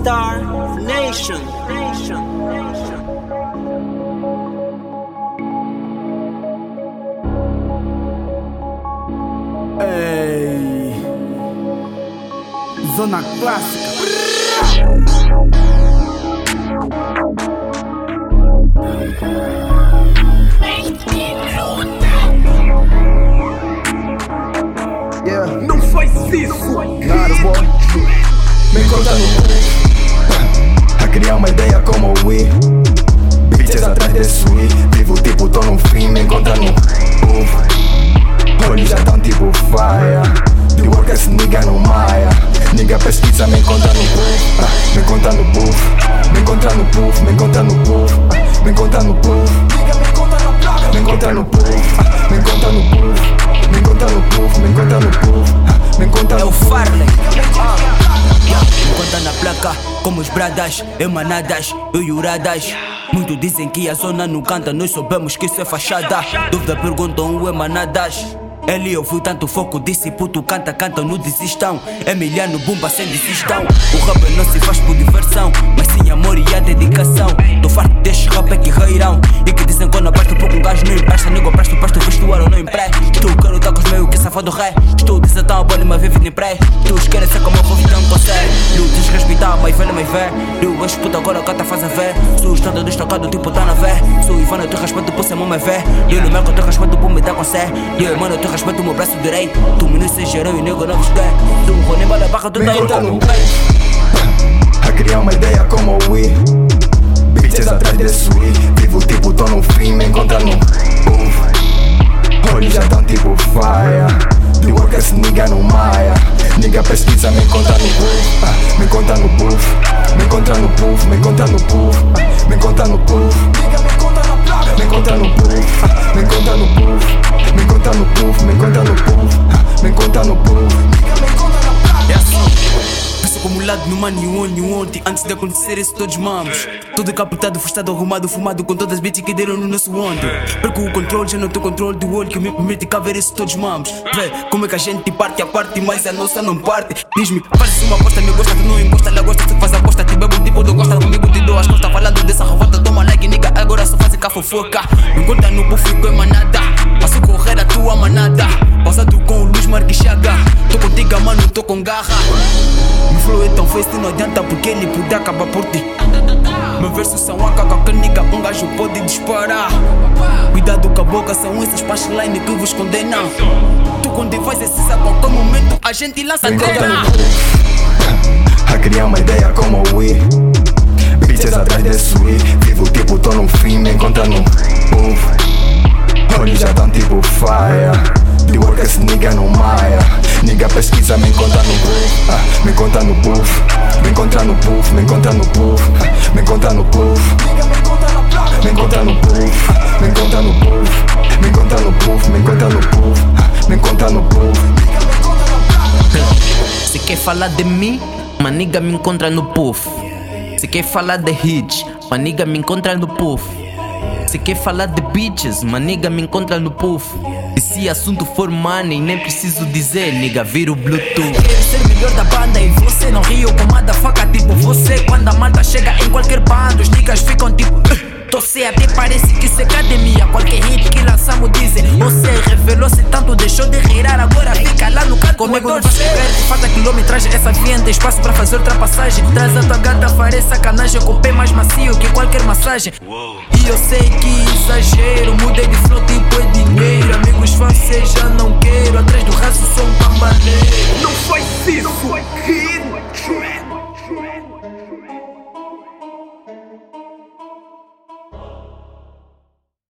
Star Nation. Nation. Nation. Ei. Zona clássica. Yeah, Não faz isso! boy. Me conta no criar uma ideia como o Wii. Bitches atrás de sui. Vivo tipo, tô no fim. Me encontra no Uf. Olhos já tão tipo fire. The workers nigga no maia. Nigga pesquisa, me encontra no buff. Ah, Me encontra no buff. Me encontra no. Me encontra no puff. Ah, Me encontra no. Me encontra no. É no o puff. Farley. Conta na placa, como os bradas, emanadas, e uradas. Muitos dizem que a zona não canta, nós soubemos que isso é fachada. Dúvida perguntam o emanadas. Ele ouviu tanto foco, disse puto canta, canta, não desistam. Emiliano Bumba sem desistão. O rap não se faz por diversão, mas sim amor e a dedicação. Tô farto destes rap que reirão e que dizem quando abaixo pouco um gajo não empresta. Nego presto, presto vestuário não empresta. Estou quero tá com os meus que safado ré. Dizendo tão bom, mas vive nem pré. Tu querem ser como eu vou não consegue. Eu desrespeitar, mais velho, mais velho. Eu as puta agora canta faz a ver. Sou estado destacado, tipo tá na vé. Sou Ivana, eu te respeito por ser mão mais vé. Eu no meu eu te respeito por me dar conselho. E eu, mano, eu te respeito meu braço direito. Tu menino se gerou e nego não vos quer. Tu rone bala barra, Me tá conta no no A criar uma ideia como o Wii. Bitches atrás de sui. Vivo tipo, tô no fim. Me encontra no Uf. Olhos já tão tipo fire. The workers nigga no maia. Nigga pesquisa, me encontra no buff. Ah, Me encontra no buff. Me encontra no puff. Me encontra no puff. Acumulado no money one you ontem Antes de acontecer isso todos mamos. Tudo captado, frustrado, arrumado, fumado Com todas as beats que deram no nosso ondo Perco o controle, já não tenho controle do olho Que me permite cá ver isso todos mamos. Como é que a gente parte a parte Mas a nossa não parte. Diz-me, fazes uma aposta, me gosta Tu não encosta, ela gosta, tu faz aposta Te bebo tipo, tu gosta comigo Te dou as costas falando dessa revolta Toma like, nigga, agora só fazem cá fofoca. Me conta no buff com emanada Passo correr a tua manada. Pausado com o Luiz Marquichaga Tô contigo, mano, tô com garra fácil, não adianta porque ele pode acabar por ti. Meu verso são a caca que nigga, um gajo pode disparar. Cuidado com a boca, são essas punchlines que vos condenam. Tu quando faz esse a qualquer momento, a gente lança grana. A criar uma ideia como o Wii. Bitches atrás de sui. Vivo tipo, tô no fim. Me encontra no Uf. Olhos já tão tipo fire. The workers nigga no maia. Nigga pesquisa, me encontra no buff. Ah, Me encontra no buff. Me encontra no puff. Me encontra no puff. Ah, Me encontra no puff. Me encontra no puff. Ah, Me encontra no puff. Me encontra no puff. Me encontra no puff. Ah, Me encontra no puff. Se quer falar de mim, maniga me encontra no puff. Se quer falar de hits, maniga me encontra no puff. Se quer falar de bitches, maniga me encontra no puff. E se assunto for money, nem preciso dizer, nigga, vira o Bluetooth. Quero ser melhor da banda e você não rio com faca tipo você. Quando a malta chega em qualquer bando, os niggas ficam tipo. "Uh". Tosse até parece que isso é academia. Qualquer hit que lançamos dizem. Você revelou-se tanto, deixou de rirar, agora fica lá no canto. Comigo não faz perto, falta quilometragem. Essa via tem espaço pra fazer ultrapassagem. Traz a tua gata, farei sacanagem. Com o pé mais macio que qualquer massagem. E eu sei que exagero, mudei de flow, dinheiro. Já não quero. Atrás do raço, sou um cambaleiro. Não faz isso! Hit.